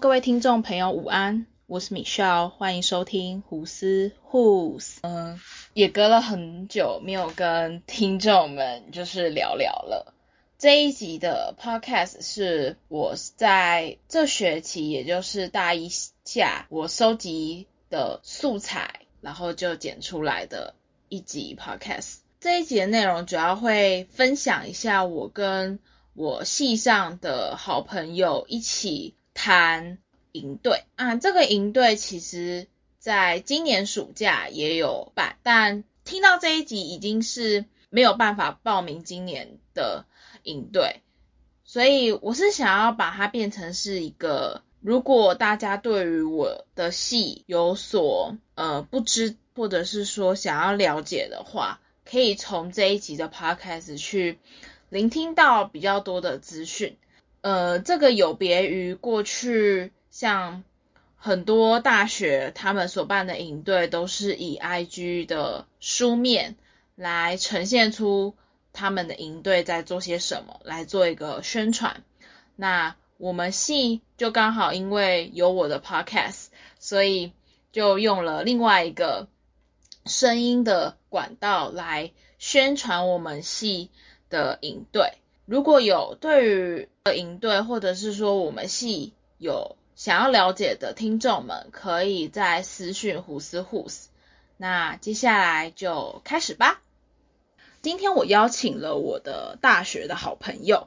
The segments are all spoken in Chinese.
各位听众朋友，午安，我是 Michelle，欢迎收听胡思 Who's。嗯，也隔了很久没有跟听众们就是聊聊了。这一集的 Podcast 是我在这学期，也就是大一下，我收集的素材，然后就剪出来的一集 Podcast。这一集的内容主要会分享一下我跟我系上的好朋友一起谈营队啊。这个营队其实在今年暑假也有办，但听到这一集已经是没有办法报名今年的营队，所以我是想要把它变成是一个，如果大家对于我的戏有所呃不知，或者是说想要了解的话。可以从这一集的 podcast 去聆听到比较多的资讯，呃，这个有别于过去像很多大学他们所办的营队都是以 IG 的书面来呈现出他们的营队在做些什么，来做一个宣传。那我们系就刚好因为有我的 podcast，所以就用了另外一个。声音的管道来宣传我们系的营队。如果有对于营队或者是说我们系有想要了解的听众们，可以在私讯胡思胡思。那接下来就开始吧。今天我邀请了我的大学的好朋友，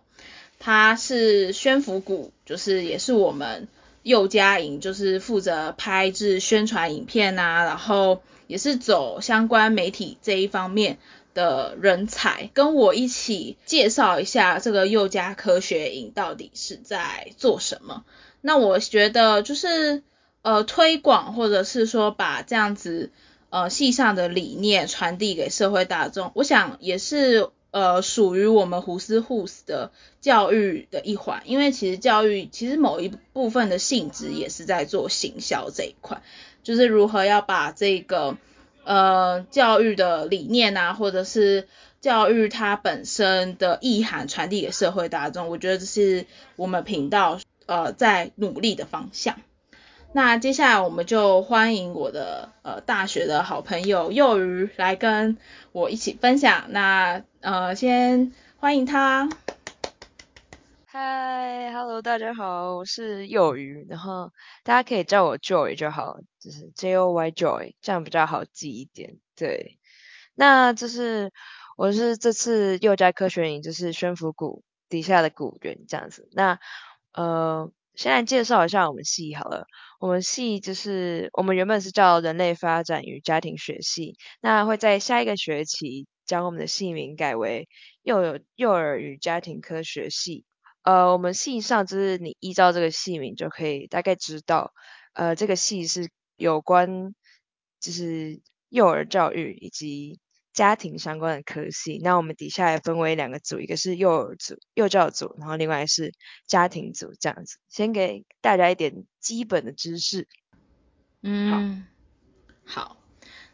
他是宣福谷，就是也是我们幼家营，就是负责拍制宣传影片啊，然后。也是走相关媒体这一方面的人才，跟我一起介绍一下这个幼家科学营到底是在做什么。那我觉得就是呃推广或者是说把这样子呃系上的理念传递给社会大众，我想也是呃属于我们胡思胡思的教育的一环，因为其实教育其实某一部分的性质也是在做行销这一块。就是如何要把这个呃教育的理念啊，或者是教育它本身的意涵传递给社会大众，我觉得这是我们频道呃在努力的方向。那接下来我们就欢迎我的呃大学的好朋友幼鱼来跟我一起分享。那呃先欢迎他。嗨，Hello，大家好，我是幼鱼，然后大家可以叫我 Joy 就好，就是 J O Y Joy，这样比较好记一点。对，那就是我是这次幼家科学营，就是宣福谷底下的谷员这样子。那呃，先来介绍一下我们系好了，我们系就是我们原本是叫人类发展与家庭学系，那会在下一个学期将我们的系名改为幼幼儿与家庭科学系。呃，我们系上就是你依照这个系名就可以大概知道，呃，这个系是有关就是幼儿教育以及家庭相关的科系。那我们底下也分为两个组，一个是幼儿组、幼教组，然后另外是家庭组这样子。先给大家一点基本的知识。嗯，好。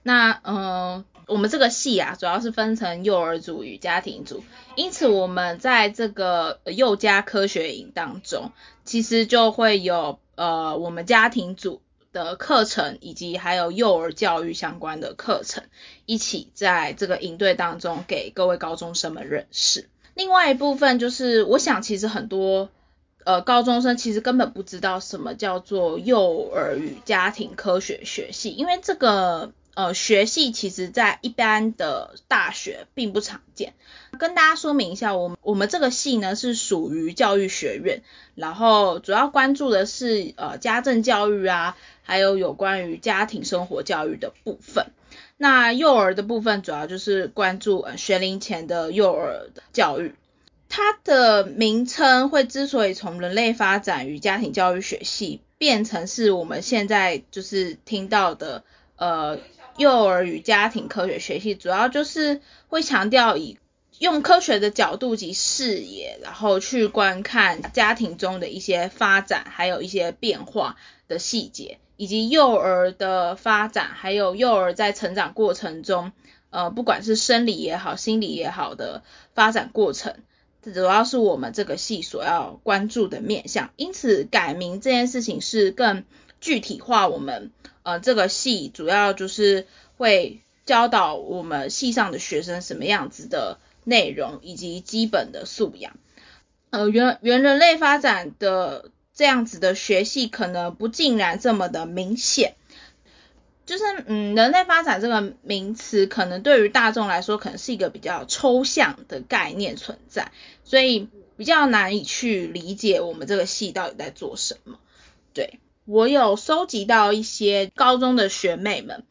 那呃，我们这个系啊，主要是分成幼儿组与家庭组，因此我们在这个幼家科学营当中，其实就会有呃我们家庭组的课程，以及还有幼儿教育相关的课程，一起在这个营队当中给各位高中生们认识。另外一部分就是，我想其实很多呃高中生其实根本不知道什么叫做幼儿与家庭科学学系，因为这个。呃，学系其实在一般的大学并不常见。跟大家说明一下，我们我们这个系呢是属于教育学院，然后主要关注的是呃家政教育啊，还有有关于家庭生活教育的部分。那幼儿的部分主要就是关注呃学龄前的幼儿的教育。它的名称会之所以从人类发展与家庭教育学系变成是我们现在就是听到的呃。幼儿与家庭科学学系主要就是会强调以用科学的角度及视野，然后去观看家庭中的一些发展，还有一些变化的细节，以及幼儿的发展，还有幼儿在成长过程中，呃，不管是生理也好，心理也好的发展过程这主要是我们这个系所要关注的面向。因此，改名这件事情是更具体化我们呃这个系主要就是会教导我们系上的学生什么样子的内容以及基本的素养。呃，原原人类发展的这样子的学系可能不尽然这么的明显。就是嗯，人类发展这个名词，可能对于大众来说，可能是一个比较抽象的概念存在，所以比较难以去理解我们这个系到底在做什么。对我有收集到一些高中的学妹们，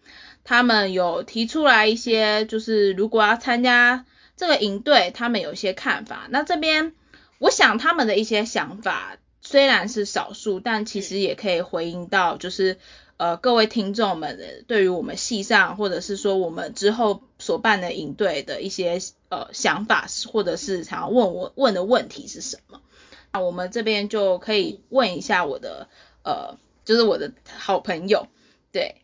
他们有提出来一些，就是如果要参加这个营队，他们有一些看法。那这边我想他们的一些想法虽然是少数，但其实也可以回应到，就是。呃，各位听众们，对于我们系上，或者是说我们之后所办的营队的一些呃想法，或者是想要问我问的问题是什么？那我们这边就可以问一下我的呃，就是我的好朋友。对，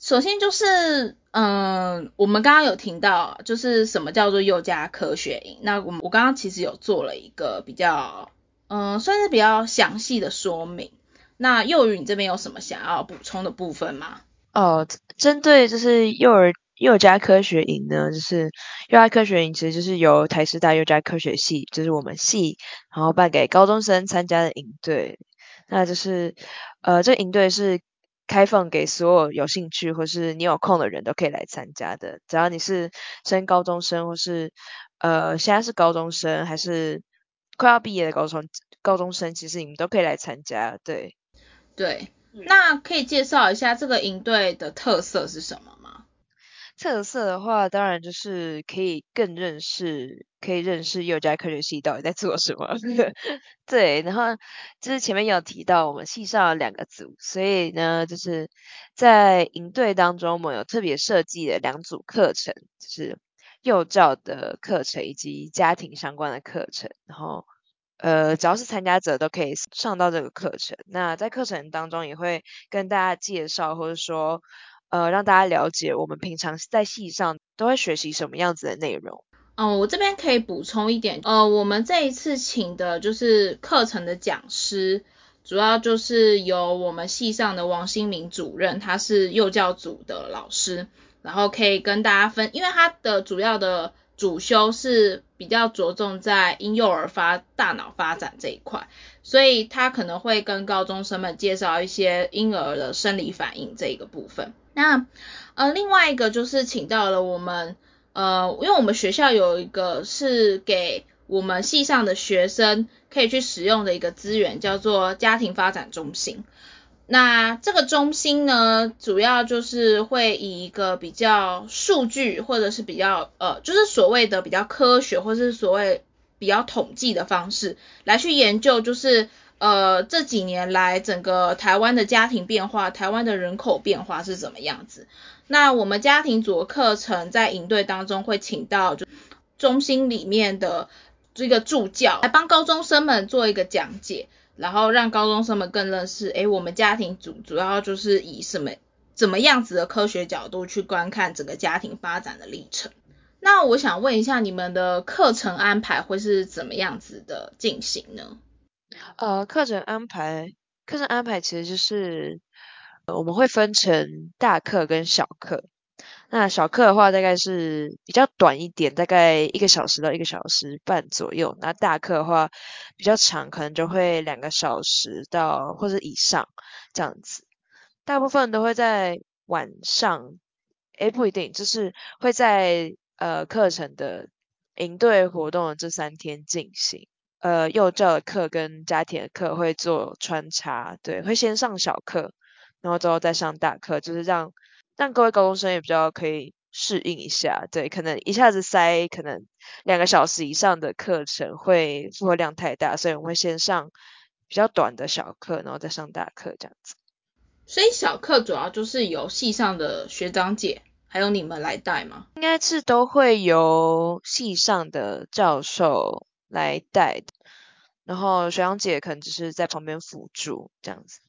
首先就是嗯，我们刚刚有听到，就是什么叫做幼加科学营？那我我刚刚其实有做了一个比较嗯，算是比较详细的说明。那幼儿你这边有什么想要补充的部分吗？哦，针对就是幼儿幼加科学营呢，就是幼儿科学营其实就是由台师大幼加科学系，就是我们系，然后办给高中生参加的营队。那就是呃，这营队是开放给所有有兴趣或是你有空的人都可以来参加的，只要你是升高中生或是呃现在是高中生还是快要毕业的高中高中生，其实你们都可以来参加，对。对，那可以介绍一下这个营队的特色是什么吗？特色的话，当然就是可以更认识，可以认识幼教科学系到底在做什么。对，然后就是前面有提到我们系上有两个组，所以呢，就是在营队当中，我们有特别设计了两组课程，就是幼教的课程以及家庭相关的课程，然后。呃，只要是参加者都可以上到这个课程。那在课程当中也会跟大家介绍，或者说，呃，让大家了解我们平常在系上都会学习什么样子的内容。嗯，我这边可以补充一点，呃，我们这一次请的就是课程的讲师，主要就是由我们系上的王新明主任，他是幼教组的老师，然后可以跟大家分，因为他的主要的。主修是比较着重在婴幼儿发大脑发展这一块，所以他可能会跟高中生们介绍一些婴儿的生理反应这一个部分。那呃另外一个就是请到了我们呃，因为我们学校有一个是给我们系上的学生可以去使用的一个资源，叫做家庭发展中心。那这个中心呢，主要就是会以一个比较数据，或者是比较呃，就是所谓的比较科学，或是所谓比较统计的方式来去研究，就是呃这几年来整个台湾的家庭变化，台湾的人口变化是怎么样子。那我们家庭组课程在营队当中会请到中心里面的这个助教来帮高中生们做一个讲解。然后让高中生们更认识，哎，我们家庭主主要就是以什么怎么样子的科学角度去观看整个家庭发展的历程。那我想问一下，你们的课程安排会是怎么样子的进行呢？呃，课程安排，课程安排其实就是，我们会分成大课跟小课。那小课的话，大概是比较短一点，大概一个小时到一个小时半左右。那大课的话比较长，可能就会两个小时到或者以上这样子。大部分都会在晚上，诶不一定，就是会在呃课程的营队活动的这三天进行。呃幼教的课跟家庭的课会做穿插，对，会先上小课，然后之后再上大课，就是让。让各位高中生也比较可以适应一下，对，可能一下子塞可能两个小时以上的课程会负荷量太大，所以我们会先上比较短的小课，然后再上大课这样子。所以小课主要就是由系上的学长姐还有你们来带吗？应该是都会由系上的教授来带的，然后学长姐可能只是在旁边辅助这样子。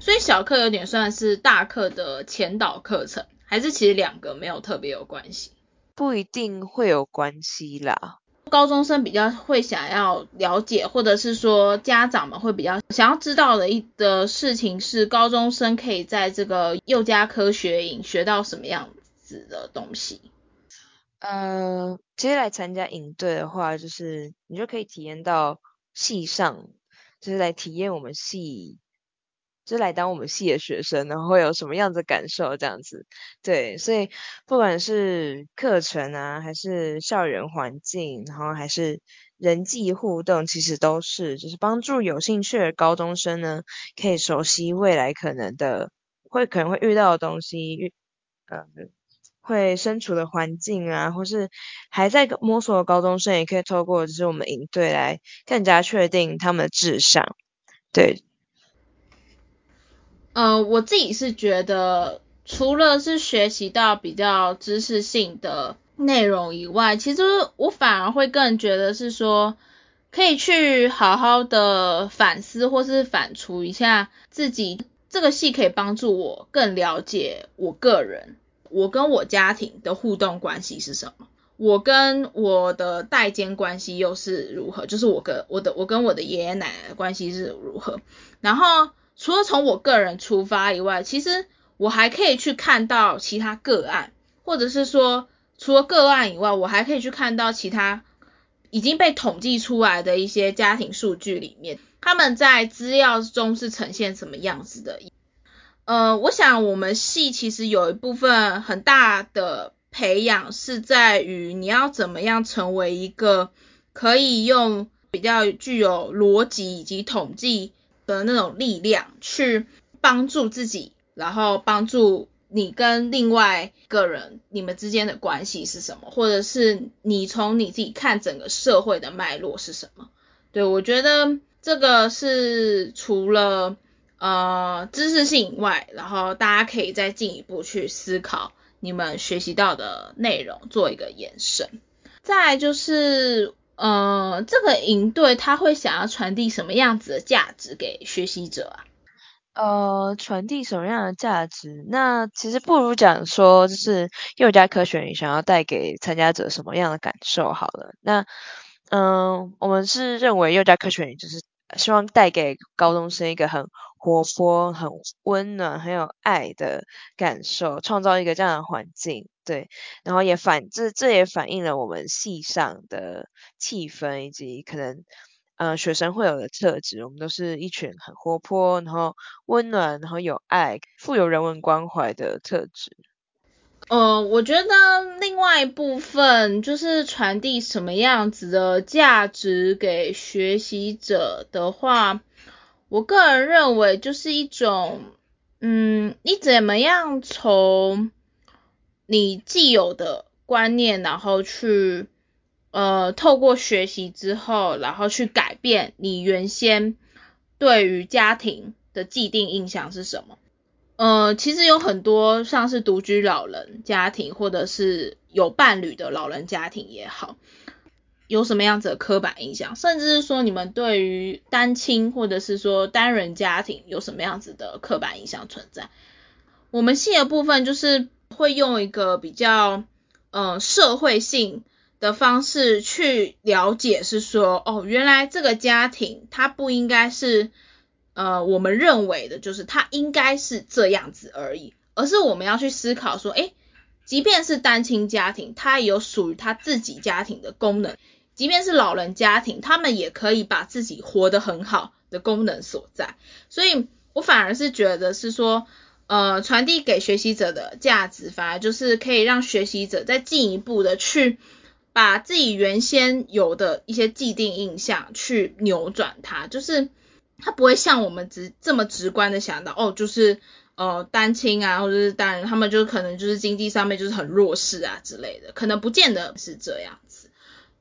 所以小课有点算是大课的前导课程，还是其实两个没有特别有关系？不一定会有关系啦。高中生比较会想要了解，或者是说家长们会比较想要知道的一的事情是，高中生可以在这个幼家科学营学到什么样子的东西？呃，其实来参加营队的话，就是你就可以体验到系上，就是来体验我们系。就来当我们系的学生，然后会有什么样子感受这样子？对，所以不管是课程啊，还是校园环境，然后还是人际互动，其实都是就是帮助有兴趣的高中生呢，可以熟悉未来可能的会可能会遇到的东西，遇呃会身处的环境啊，或是还在摸索的高中生，也可以透过就是我们营队来更加确定他们的志向，对。呃，我自己是觉得，除了是学习到比较知识性的内容以外，其实我反而会更觉得是说，可以去好好的反思或是反刍一下自己这个戏可以帮助我更了解我个人，我跟我家庭的互动关系是什么，我跟我的代间关系又是如何，就是我跟我的我跟我的爷爷奶奶的关系是如何，然后。除了从我个人出发以外，其实我还可以去看到其他个案，或者是说，除了个案以外，我还可以去看到其他已经被统计出来的一些家庭数据里面，他们在资料中是呈现什么样子的。呃，我想我们系其实有一部分很大的培养是在于你要怎么样成为一个可以用比较具有逻辑以及统计。的那种力量去帮助自己，然后帮助你跟另外一个人你们之间的关系是什么，或者是你从你自己看整个社会的脉络是什么？对我觉得这个是除了呃知识性以外，然后大家可以再进一步去思考你们学习到的内容，做一个延伸。再就是。呃，这个营队他会想要传递什么样子的价值给学习者啊？呃，传递什么样的价值？那其实不如讲说，就是幼教科学你想要带给参加者什么样的感受好了。那，嗯，我们是认为幼教科学就是希望带给高中生一个很活泼、很温暖、很有爱的感受，创造一个这样的环境。对，然后也反这这也反映了我们系上的气氛以及可能，呃，学生会有的特质。我们都是一群很活泼，然后温暖，然后有爱、富有人文关怀的特质。呃，我觉得另外一部分就是传递什么样子的价值给学习者的话，我个人认为就是一种，嗯，你怎么样从你既有的观念，然后去呃透过学习之后，然后去改变你原先对于家庭的既定印象是什么？呃，其实有很多像是独居老人家庭，或者是有伴侣的老人家庭也好，有什么样子的刻板印象，甚至是说你们对于单亲或者是说单人家庭有什么样子的刻板印象存在？我们系的部分就是。会用一个比较呃社会性的方式去了解，是说哦，原来这个家庭它不应该是呃我们认为的，就是它应该是这样子而已，而是我们要去思考说，诶，即便是单亲家庭，它也有属于他自己家庭的功能；即便是老人家庭，他们也可以把自己活得很好的功能所在。所以我反而是觉得是说。呃，传递给学习者的价值，反而就是可以让学习者再进一步的去把自己原先有的一些既定印象去扭转它，就是他不会像我们直这么直观的想到，哦，就是呃单亲啊，或者是单人，他们就可能就是经济上面就是很弱势啊之类的，可能不见得是这样子。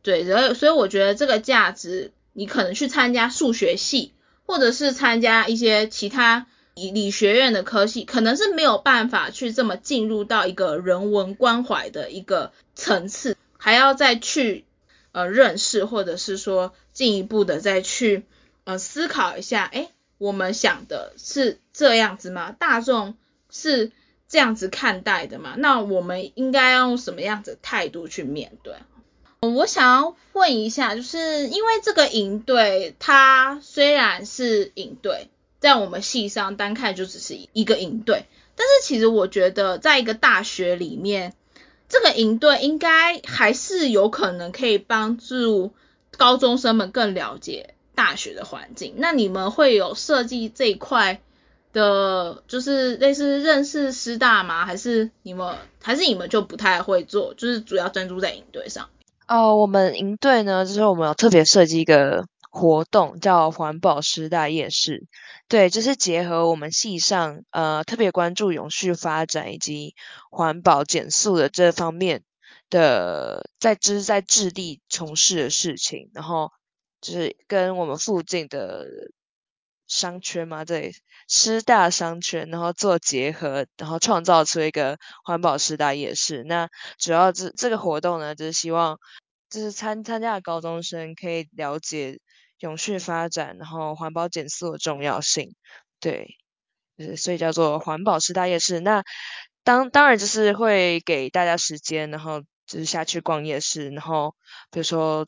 对，然后所以我觉得这个价值，你可能去参加数学系，或者是参加一些其他。理理学院的科系可能是没有办法去这么进入到一个人文关怀的一个层次，还要再去呃认识，或者是说进一步的再去呃思考一下，哎，我们想的是这样子吗？大众是这样子看待的吗？那我们应该要用什么样子态度去面对？我想要问一下，就是因为这个营队，它虽然是营队，在我们系上单看就只是一个营队，但是其实我觉得，在一个大学里面，这个营队应该还是有可能可以帮助高中生们更了解大学的环境。那你们会有设计这一块？的，就是类似认识师大吗？还是你们，还是你们就不太会做？就是主要专注在营队上。哦，我们营队呢，就是我们有特别设计一个活动，叫环保师大夜市。对，就是结合我们系上呃特别关注永续发展以及环保减速的这方面的，在就是在致力从事的事情，然后就是跟我们附近的。商圈嘛，对，师大商圈，然后做结合，然后创造出一个环保师大夜市。那主要这这个活动呢，就是希望就是参参加的高中生可以了解永续发展，然后环保减速的重要性。对，所以叫做环保师大夜市。那当当然就是会给大家时间，然后就是下去逛夜市，然后比如说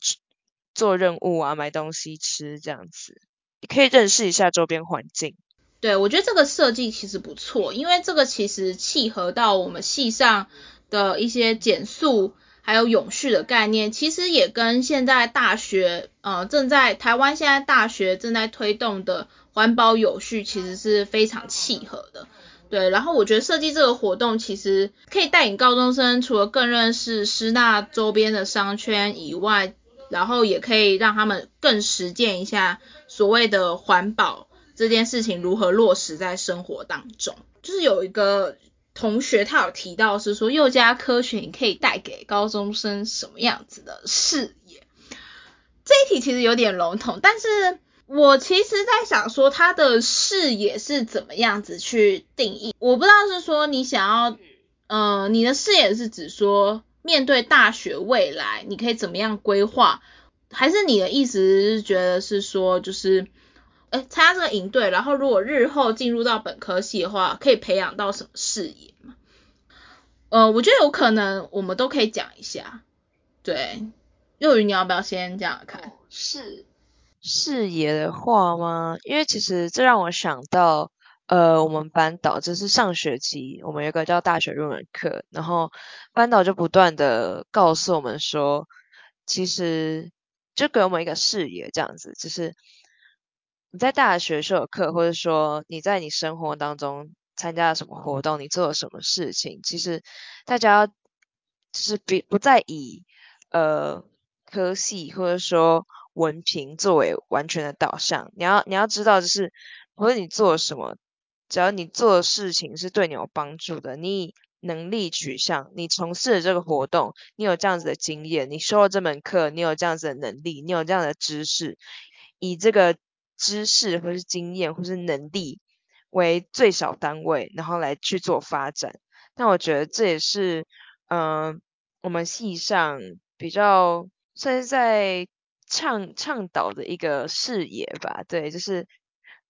做任务啊，买东西吃这样子。你可以认识一下周边环境。对，我觉得这个设计其实不错，因为这个其实契合到我们系上的一些减速还有永续的概念，其实也跟现在大学呃正在台湾现在大学正在推动的环保有序其实是非常契合的。对，然后我觉得设计这个活动其实可以带领高中生除了更认识师大周边的商圈以外，然后也可以让他们更实践一下。所谓的环保这件事情如何落实在生活当中？就是有一个同学他有提到是说，幼加科学你可以带给高中生什么样子的视野？这一题其实有点笼统，但是我其实在想说，他的视野是怎么样子去定义？我不知道是说你想要，呃，你的视野是指说面对大学未来你可以怎么样规划？还是你的意思是觉得是说，就是，哎，参加这个营队，然后如果日后进入到本科系的话，可以培养到什么视野吗？呃，我觉得有可能，我们都可以讲一下。对，幼鱼，你要不要先这样看？是视野的话吗？因为其实这让我想到，呃，我们班导就是上学期我们有个叫大学入门课，然后班导就不断的告诉我们说，其实。就给我们一个视野，这样子，就是你在大学授课，或者说你在你生活当中参加了什么活动，你做了什么事情，其实大家就是比不再以呃科系或者说文凭作为完全的导向，你要你要知道，就是无论你做什么，只要你做的事情是对你有帮助的，你。能力取向，你从事的这个活动，你有这样子的经验，你修了这门课，你有这样子的能力，你有这样的知识，以这个知识或是经验或是能力为最小单位，然后来去做发展。那我觉得这也是，嗯，我们系上比较算是在倡倡导的一个视野吧。对，就是，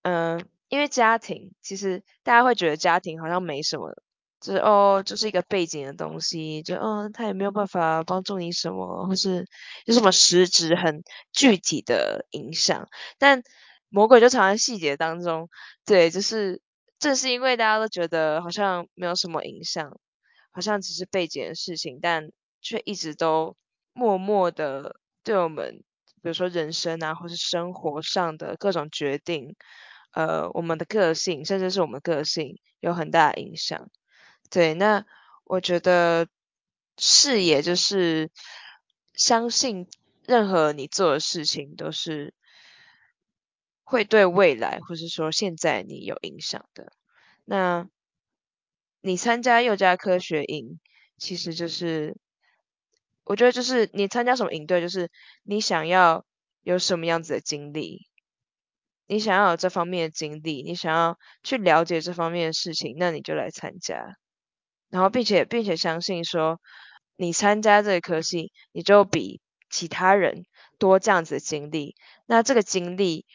嗯，因为家庭，其实大家会觉得家庭好像没什么。就是哦，就是一个背景的东西，就嗯，他也没有办法帮助你什么，或是有什么实质很具体的影响。但魔鬼就藏在细节当中，对，就是正是因为大家都觉得好像没有什么影响，好像只是背景的事情，但却一直都默默的对我们，比如说人生啊，或是生活上的各种决定，呃，我们的个性，甚至是我们个性有很大的影响。对，那我觉得视野就是相信任何你做的事情都是会对未来，或是说现在你有影响的。那你参加幼加科学营，其实就是我觉得就是你参加什么营队，就是你想要有什么样子的经历，你想要有这方面的经历，你想要去了解这方面的事情，那你就来参加。然后，并且，并且相信说，你参加这个科系，你就比其他人多这样子的经历。那这个经历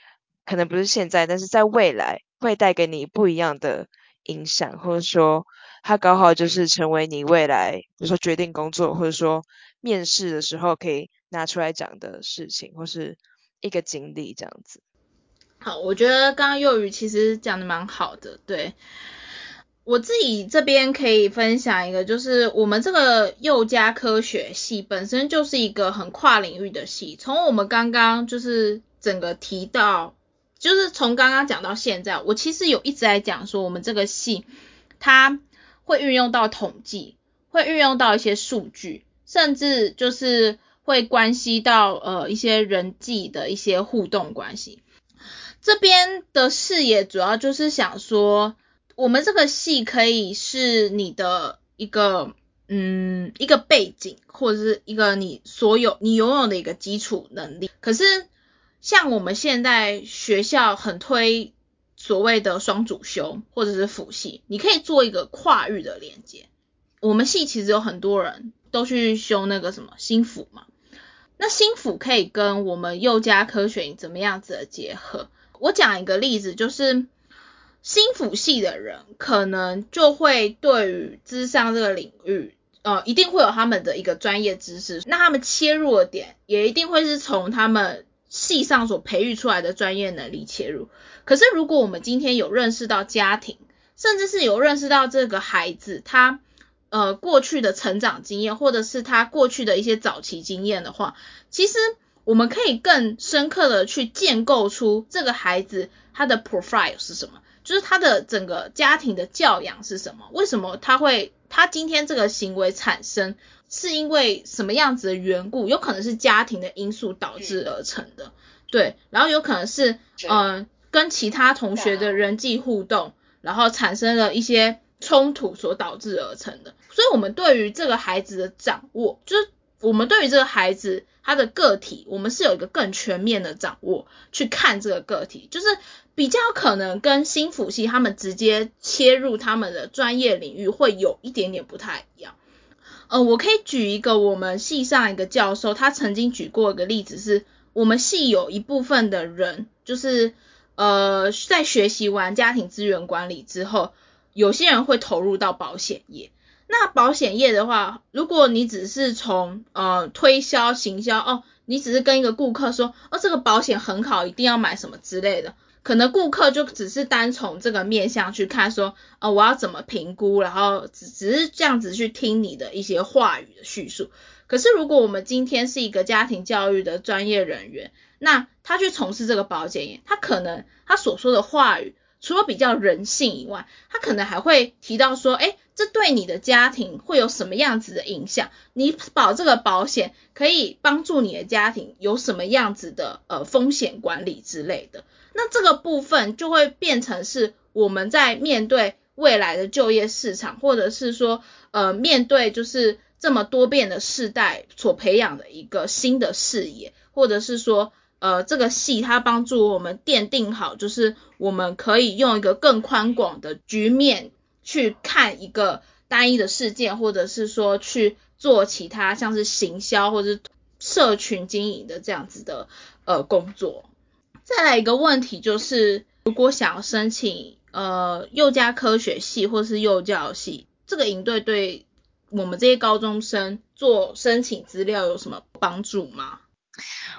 可能不是现在，但是在未来会带给你不一样的影响，或者说，它刚好就是成为你未来，比如说决定工作，或者说面试的时候可以拿出来讲的事情，或是一个经历这样子。好，我觉得刚刚幼语其实讲的蛮好的，对。我自己这边可以分享一个，就是我们这个幼家科学系本身就是一个很跨领域的系。从我们刚刚就是整个提到，就是从刚刚讲到现在，我其实有一直在讲说，我们这个系它会运用到统计，会运用到一些数据，甚至就是会关系到呃一些人际的一些互动关系。这边的视野主要就是想说。我们这个系可以是你的一个，嗯，一个背景，或者是一个你所有你拥有的一个基础能力。可是，像我们现在学校很推所谓的双主修或者是辅系，你可以做一个跨域的连接。我们系其实有很多人都去修那个什么新辅嘛，那新辅可以跟我们幼家科学怎么样子的结合？我讲一个例子，就是。心辅系的人可能就会对于智商这个领域，呃，一定会有他们的一个专业知识。那他们切入的点也一定会是从他们系上所培育出来的专业能力切入。可是如果我们今天有认识到家庭，甚至是有认识到这个孩子他呃过去的成长经验，或者是他过去的一些早期经验的话，其实我们可以更深刻的去建构出这个孩子他的 profile 是什么。就是他的整个家庭的教养是什么？为什么他会他今天这个行为产生，是因为什么样子的缘故？有可能是家庭的因素导致而成的，对。然后有可能是嗯跟其他同学的人际互动，然后产生了一些冲突所导致而成的。所以，我们对于这个孩子的掌握，就是我们对于这个孩子他的个体，我们是有一个更全面的掌握去看这个个体，就是。比较可能跟新辅系他们直接切入他们的专业领域会有一点点不太一样。呃，我可以举一个我们系上一个教授，他曾经举过一个例子，是我们系有一部分的人，就是呃在学习完家庭资源管理之后，有些人会投入到保险业。那保险业的话，如果你只是从呃推销行销哦，你只是跟一个顾客说哦这个保险很好，一定要买什么之类的。可能顾客就只是单从这个面向去看，说，呃，我要怎么评估，然后只只是这样子去听你的一些话语的叙述。可是如果我们今天是一个家庭教育的专业人员，那他去从事这个保险业，他可能他所说的话语，除了比较人性以外，他可能还会提到说，哎，这对你的家庭会有什么样子的影响？你保这个保险可以帮助你的家庭有什么样子的呃风险管理之类的？那这个部分就会变成是我们在面对未来的就业市场，或者是说，呃，面对就是这么多变的世代所培养的一个新的视野，或者是说，呃，这个系它帮助我们奠定好，就是我们可以用一个更宽广的局面去看一个单一的事件，或者是说去做其他像是行销或者是社群经营的这样子的呃工作。再来一个问题就是，如果想要申请呃幼教科学系或是幼教系，这个营队对我们这些高中生做申请资料有什么帮助吗？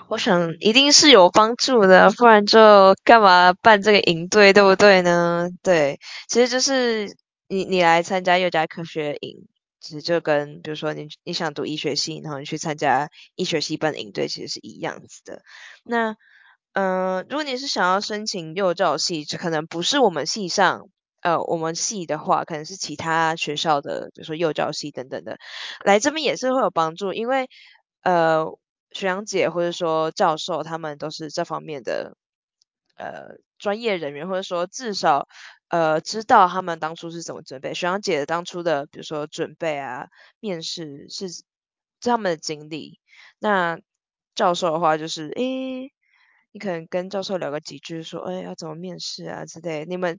我想一定是有帮助的，不然就干嘛办这个营队，对不对呢？对，其实就是你你来参加幼教科学营，其实就跟比如说你你想读医学系，然后你去参加医学系办营队，其实是一样子的。那嗯，如果你是想要申请幼教系，可能不是我们系上，呃，我们系的话，可能是其他学校的，比如说幼教系等等的，来这边也是会有帮助，因为呃，学长姐或者说教授他们都是这方面的呃专业人员，或者说至少呃知道他们当初是怎么准备。学长姐当初的，比如说准备啊，面试是是他们的经历，那教授的话就是诶。你可能跟教授聊个几句，说，哎，要怎么面试啊之类。你们，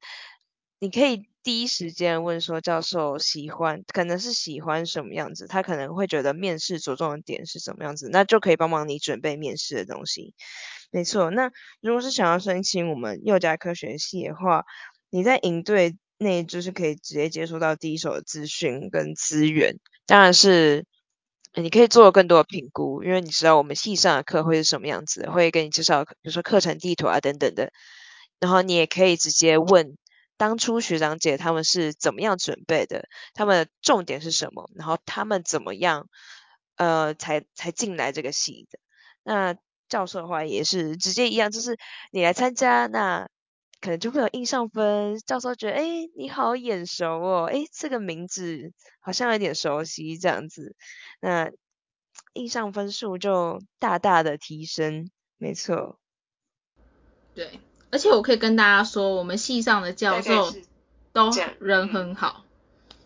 你可以第一时间问说，教授喜欢，可能是喜欢什么样子，他可能会觉得面试着重的点是什么样子，那就可以帮忙你准备面试的东西。没错，那如果是想要申请我们幼教科学系的话，你在营队内就是可以直接接触到第一手的资讯跟资源，当然是。你可以做更多的评估，因为你知道我们系上的课会是什么样子，会给你介绍，比如说课程地图啊等等的。然后你也可以直接问当初学长姐他们是怎么样准备的，他们的重点是什么，然后他们怎么样呃才才进来这个系的。那教授的话也是直接一样，就是你来参加那。可能就会有印象分，教授觉得，哎，你好眼熟哦，哎，这个名字好像有点熟悉这样子，那印象分数就大大的提升，没错。对，而且我可以跟大家说，我们系上的教授都人很好，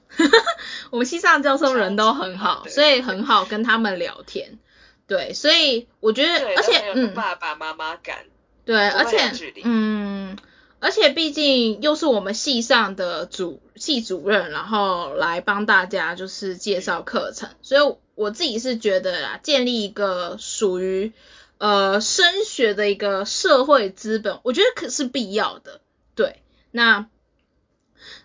我们系上教授人都很好，所以很好跟他们聊天。对，所以我觉得，而且嗯，爸爸妈妈感，对，而且嗯。而且毕竟又是我们系上的主系主任，然后来帮大家就是介绍课程，所以我自己是觉得啦，建立一个属于呃升学的一个社会资本，我觉得可是必要的。对，那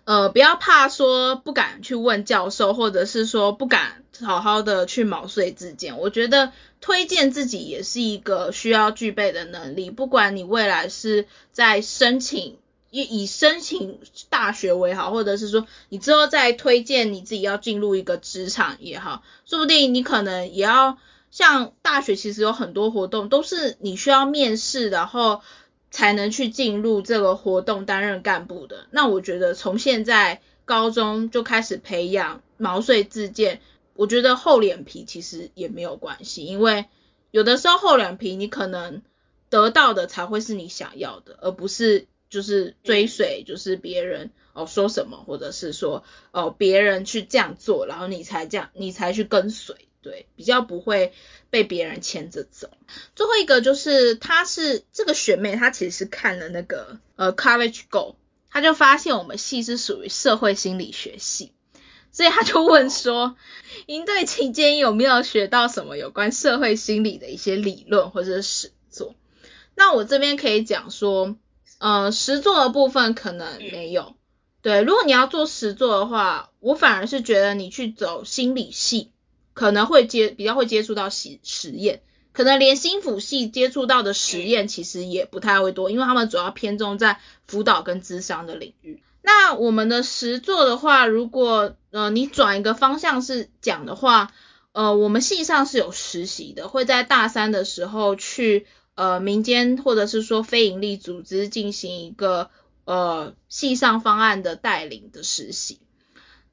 呃不要怕说不敢去问教授，或者是说不敢好好的去毛遂自荐，我觉得。推荐自己也是一个需要具备的能力，不管你未来是在申请以以申请大学为好，或者是说你之后再推荐你自己要进入一个职场也好，说不定你可能也要像大学其实有很多活动都是你需要面试，然后才能去进入这个活动担任干部的。那我觉得从现在高中就开始培养毛遂自荐。我觉得厚脸皮其实也没有关系，因为有的时候厚脸皮你可能得到的才会是你想要的，而不是就是追随就是别人哦说什么，或者是说哦别人去这样做，然后你才这样你才去跟随，对，比较不会被别人牵着走。最后一个就是她是这个学妹，她其实是看了那个呃 College Go，她就发现我们系是属于社会心理学系。所以她就问说，营队期间有没有学到什么有关社会心理的一些理论或者是实作？那我这边可以讲说，呃，实作的部分可能没有。对，如果你要做实作的话，我反而是觉得你去走心理系，可能会接比较会接触到实实验，可能连心辅系接触到的实验其实也不太会多，因为他们主要偏重在辅导跟智商的领域。那我们的实作的话，如果呃你转一个方向是讲的话，呃我们系上是有实习的，会在大三的时候去呃民间或者是说非营利组织进行一个呃系上方案的带领的实习。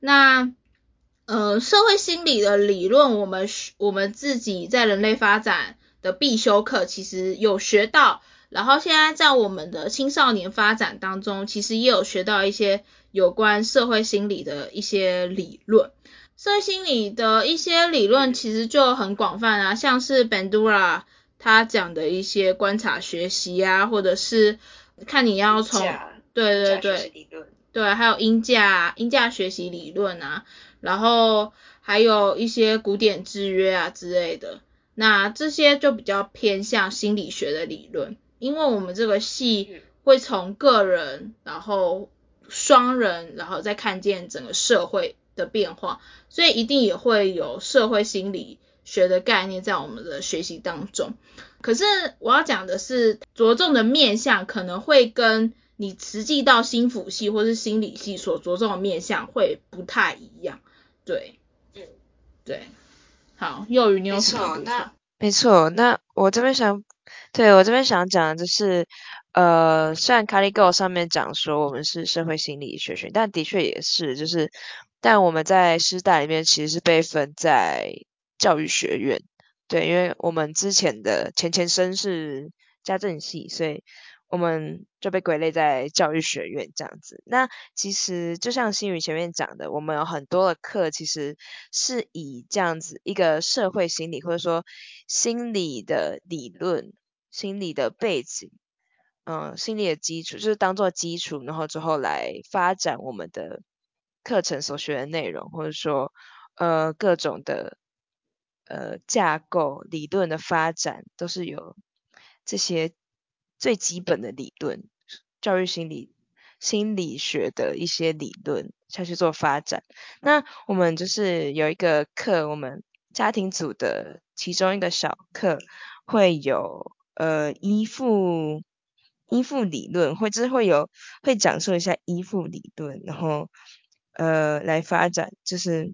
那呃社会心理的理论，我们我们自己在人类发展的必修课其实有学到。然后现在在我们的青少年发展当中，其实也有学到一些有关社会心理的一些理论。社会心理的一些理论其实就很广泛啊，像是 Bandura 他讲的一些观察学习啊，或者是看你要从对对对对，还有音价音价学习理论啊，然后还有一些古典制约啊之类的。那这些就比较偏向心理学的理论。因为我们这个系会从个人，然后双人，然后再看见整个社会的变化，所以一定也会有社会心理学的概念在我们的学习当中。可是我要讲的是，着重的面向可能会跟你实际到心辅系或是心理系所着重的面向会不太一样。对，对，好，幼鱼你有什么补充？没错，那我这边想。对我这边想讲的就是，呃，虽然 CaliGo 上面讲说我们是社会心理学学，但的确也是，就是，但我们在师大里面其实是被分在教育学院，对，因为我们之前的前前身是家政系，所以我们就被归类在教育学院这样子。那其实就像新宇前面讲的，我们有很多的课其实是以这样子一个社会心理或者说心理的理论。心理的背景，嗯，心理的基础就是当做基础，然后之后来发展我们的课程所学的内容，或者说呃各种的呃架构理论的发展，都是有这些最基本的理论，教育心理心理学的一些理论下去做发展。那我们就是有一个课，我们家庭组的其中一个小课会有呃依附依附理论，或者会有会讲述一下依附理论，然后呃来发展，就是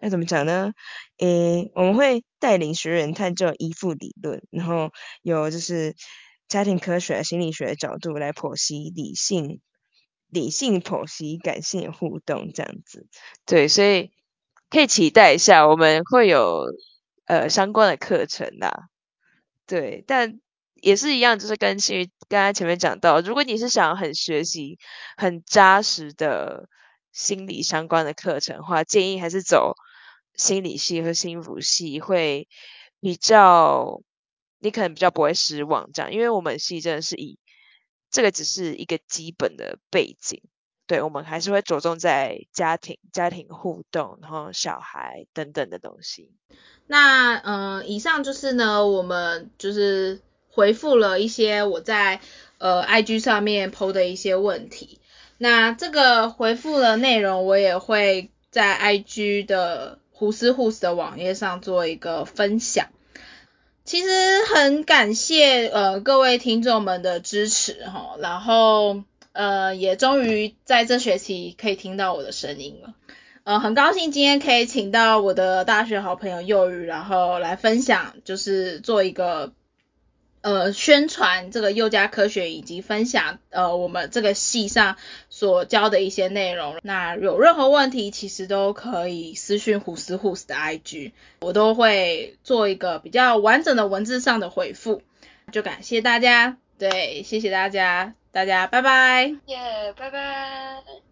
要怎么讲呢？诶，我们会带领学员探究依附理论，然后有就是家庭科学、心理学的角度来剖析理性。理性剖析感性互动这样子，对，所以可以期待一下，我们会有呃相关的课程啦，对，但也是一样，就是跟其实刚刚前面讲到，如果你是想很学习很扎实的心理相关的课程的话，建议还是走心理系和心辅系会比较，你可能比较不会失望这样，因为我们系真的是以。这个只是一个基本的背景，对我们还是会着重在家庭、家庭互动，然后小孩等等的东西。那嗯，以上就是呢，我们就是回复了一些我在呃 IG 上面 PO 的一些问题。那这个回复的内容，我也会在 IG 的胡思胡思的网页上做一个分享。其实很感谢呃各位听众们的支持哈，然后呃也终于在这学期可以听到我的声音了，呃很高兴今天可以请到我的大学好朋友幼宇，然后来分享就是做一个。呃，宣传这个幼家科学以及分享呃我们这个系上所教的一些内容。那有任何问题，其实都可以私讯虎斯虎斯的 IG，我都会做一个比较完整的文字上的回复。就感谢大家，对，谢谢大家，大家拜拜。耶，拜拜。